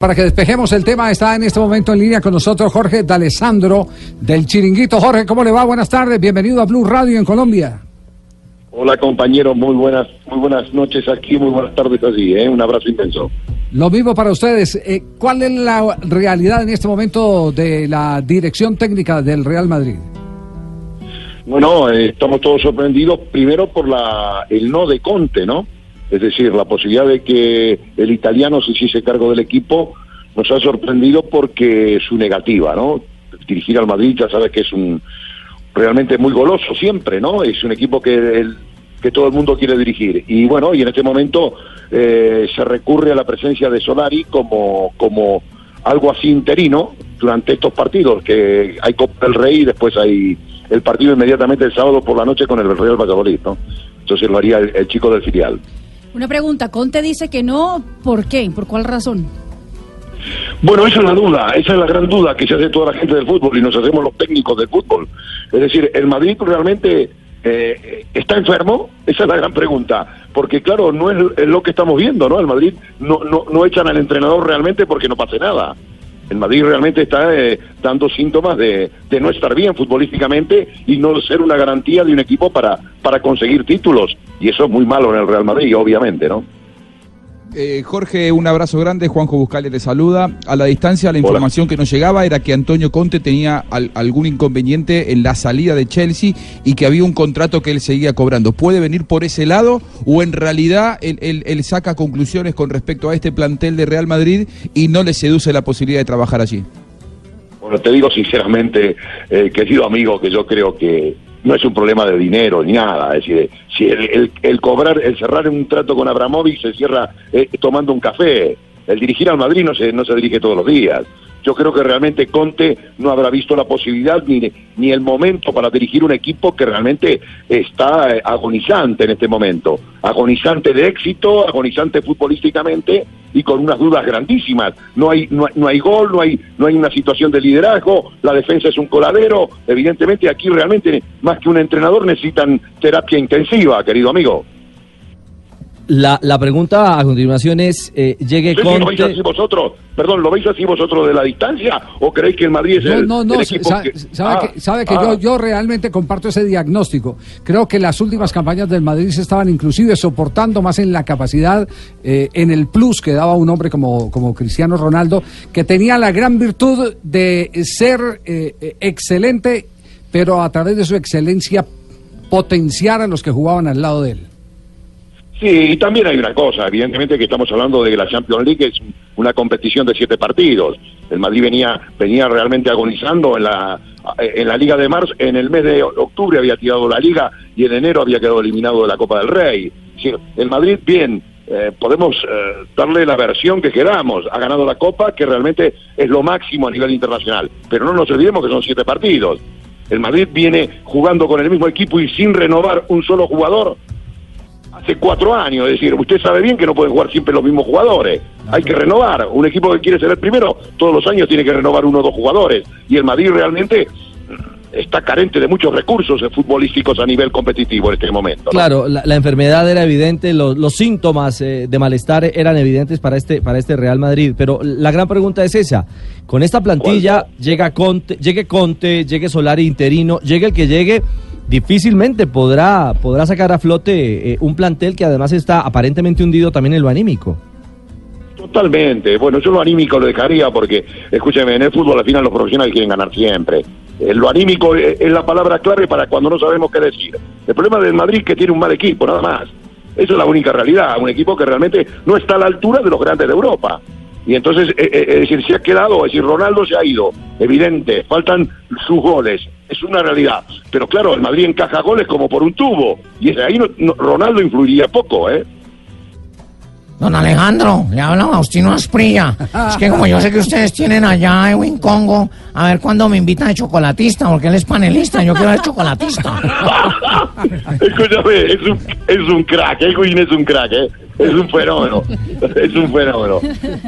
Para que despejemos el tema, está en este momento en línea con nosotros Jorge D'Alessandro del Chiringuito. Jorge, ¿cómo le va? Buenas tardes, bienvenido a Blue Radio en Colombia. Hola compañero, muy buenas, muy buenas noches aquí, muy buenas tardes allí, ¿eh? un abrazo intenso. Lo mismo para ustedes. Eh, ¿Cuál es la realidad en este momento de la dirección técnica del Real Madrid? Bueno, eh, estamos todos sorprendidos primero por la el no de Conte, ¿no? Es decir, la posibilidad de que el italiano se hiciese cargo del equipo nos ha sorprendido porque su negativa, ¿no? Dirigir al Madrid ya sabes que es un realmente muy goloso siempre, ¿no? Es un equipo que que todo el mundo quiere dirigir. Y bueno, y en este momento eh, se recurre a la presencia de Solari como, como algo así interino durante estos partidos, que hay Copa del Rey y después hay el partido inmediatamente el sábado por la noche con el Real Valladolid, ¿no? Entonces lo haría el chico del filial. Una pregunta, Conte dice que no, ¿por qué? ¿Por cuál razón? Bueno, esa es la duda, esa es la gran duda que se hace toda la gente del fútbol y nos hacemos los técnicos del fútbol. Es decir, ¿el Madrid realmente eh, está enfermo? Esa es la gran pregunta. Porque claro, no es, lo que estamos viendo, ¿no? El Madrid no, no, no echan al entrenador realmente porque no pase nada el Madrid realmente está eh, dando síntomas de, no estar bien futbolísticamente y no ser una garantía de un equipo para, para conseguir títulos. Y eso es muy malo en el Real Madrid, obviamente, ¿no? Eh, Jorge, un abrazo grande. Juanjo Buscale te saluda. A la distancia, la información que nos llegaba era que Antonio Conte tenía algún inconveniente en la salida de Chelsea y que había un contrato que él seguía cobrando. ¿Puede venir por ese lado o en realidad él, saca conclusiones con respecto a este plantel de Real Madrid y no le seduce la posibilidad de trabajar allí? Bueno, te digo sinceramente, eh, querido amigo, que yo creo que no es un problema de dinero ni nada. Es decir, si el, cobrar, el cerrar un trato con Abramovich se cierra eh, tomando un café. El dirigir al Madrid no se, no se dirige todos los días. Yo creo que realmente Conte no habrá visto la posibilidad ni, ni el momento para dirigir un equipo que realmente está eh, agonizante en este momento. Agonizante de éxito, agonizante futbolísticamente y con unas dudas grandísimas. No hay, no, hay gol, no hay, no hay una situación de liderazgo, la defensa es un coladero. Evidentemente aquí realmente más que un entrenador necesitan terapia intensiva, querido amigo. La, la pregunta a continuación es, eh, ¿llegue Conte... ¿Lo veis así vosotros? Perdón, ¿lo veis así vosotros de la distancia? ¿O creéis que el Madrid es el, no, no, equipo sabe, que... Sabe que, sabe que yo, ah. yo realmente comparto ese diagnóstico. Creo que las últimas campañas del Madrid se estaban inclusive soportando más en la capacidad, eh, en el plus que daba un hombre como, como Cristiano Ronaldo, que tenía la gran virtud de ser eh, excelente, pero a través de su excelencia potenciar a los que jugaban al lado de él. Sí, y también hay una cosa, evidentemente que estamos hablando de que la Champions League es una competición de siete partidos. El Madrid venía, venía realmente agonizando en la, en la Liga de Marzo, en el mes de octubre había tirado la Liga y en enero había quedado eliminado de la Copa del Rey. el Madrid, bien, eh, podemos eh, darle la versión que queramos. Ha ganado la Copa, que realmente es lo máximo a nivel internacional. Pero no nos olvidemos que son siete partidos. El Madrid viene jugando con el mismo equipo y sin renovar un solo jugador hace cuatro años. Es decir, usted sabe bien que no pueden jugar siempre los mismos jugadores. Hay que renovar. Un equipo que quiere ser el primero, todos los años tiene que renovar uno o dos jugadores. Y el Madrid realmente está carente de muchos recursos futbolísticos a nivel competitivo en este momento. Claro, la, enfermedad era evidente, los, síntomas eh, de malestar eran evidentes para este, para este Real Madrid, pero la gran pregunta es esa, con esta plantilla llega Conte, llegue Conte, llegue Solari interino, llegue el que llegue, difícilmente podrá, podrá sacar a flote eh, un plantel que además está aparentemente hundido también en lo anímico. Totalmente. Bueno, yo lo anímico lo dejaría porque, escúcheme, en el fútbol al final los profesionales quieren ganar siempre. Eh, lo anímico es, la palabra clave para cuando no sabemos qué decir. El problema del Madrid es que tiene un mal equipo, nada más. Esa es la única realidad. Un equipo que realmente no está a la altura de los grandes de Europa. Y entonces, eh, eh, es decir, se ha quedado, es decir, Ronaldo se ha ido, evidente, faltan sus goles, es una realidad. Pero claro, el Madrid encaja goles como por un tubo, y ahí Ronaldo influiría poco, ¿eh? Don Alejandro, le habla Faustino Asprilla. Es que como yo sé que ustedes tienen allá Edwin Congo, a ver cuándo me invitan de chocolatista, porque él es panelista, yo quiero ser chocolatista. Escúchame, es un, es un crack, Edwin es un crack, ¿eh? Es un fenómeno, es un fenómeno.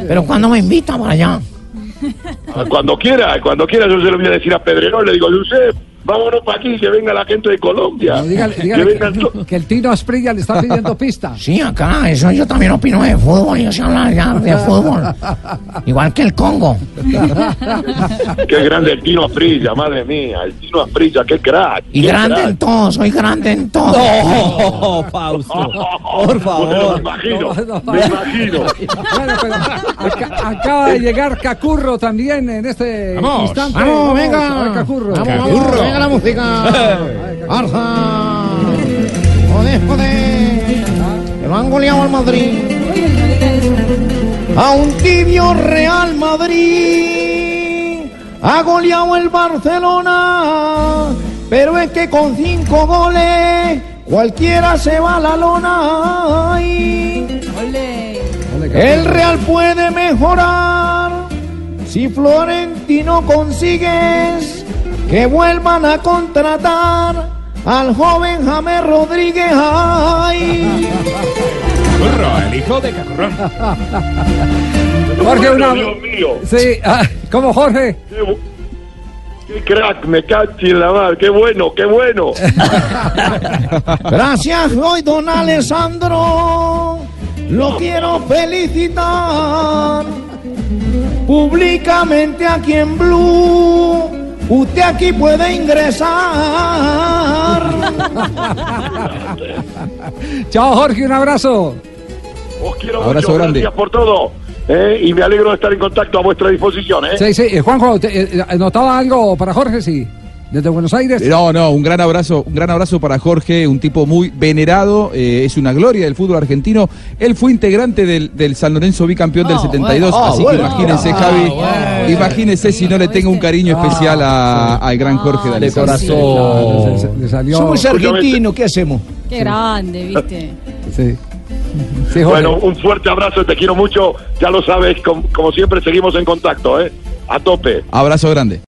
Pero ¿cuándo me invita para allá? Cuando quiera, cuando quiera yo se lo voy a decir a Pedrerol, le digo, Josep, vámonos para aquí, que venga la gente de Colombia. No, dígale, que dígale que, to- que el Tino Asprilla le está pidiendo pista. Sí, acá, eso yo también opino de fútbol, yo sé hablar ya de fútbol. Igual que el Congo. Qué grande el Tino Asprilla, madre mía, el Tino Asprilla, qué crack. Y qué grande crack. en todo, soy grande en todo. Oh, Fausto, por Bueno, me favor. imagino, No, no. me imagino. Bueno, pero aca- acaba de llegar Cacurro también en este Vamos, instante. Vamos, a ver, venga. Cacurro. Vamos, venga la música. Arza. Joder, joder. Que lo han goleado al Madrid. A un tibio Real Madrid. Ha goleado el Barcelona. Pero es que con cinco goles cualquiera se va a la lona. Ay. El Real puede mejorar si Florentino consigues que vuelvan a contratar al joven James Rodríguez. Ay. Curro, el hijo de Cacurrón. Jorge, una... Dios mío, Sí, ah, ¿cómo Jorge? qué, qué crack, me cachi en la mar, qué bueno, qué bueno. Gracias hoy, don Alessandro. Lo quiero felicitar públicamente aquí en Blue. Usted aquí puede ingresar. Chao Jorge, un abrazo. Os quiero Abrazo mucho, grande. gracias por todo. eh, y me alegro de estar en contacto a vuestra disposición. ¿eh? Sí, sí, eh, Juanjo, ¿notaba algo para Jorge? Sí, desde Buenos Aires. No, no, un gran abrazo, un gran abrazo para Jorge, un tipo muy venerado, eh, es una gloria del fútbol argentino. Él fue integrante del, del San Lorenzo bicampeón del 72, bueno. así Ah, que bueno. imagínense, Ah, Javi, bueno. imagínense si no le tengo un cariño especial a- al gran Jorge de De corazón. Le- salió. Somos argentinos, ¿qué hacemos? Qué grande, ¿viste? Sí. Sí, Jorge. Bueno, un fuerte abrazo, te quiero mucho. Ya lo sabes, com- como siempre seguimos en contacto. ¿eh? A tope. Abrazo grande.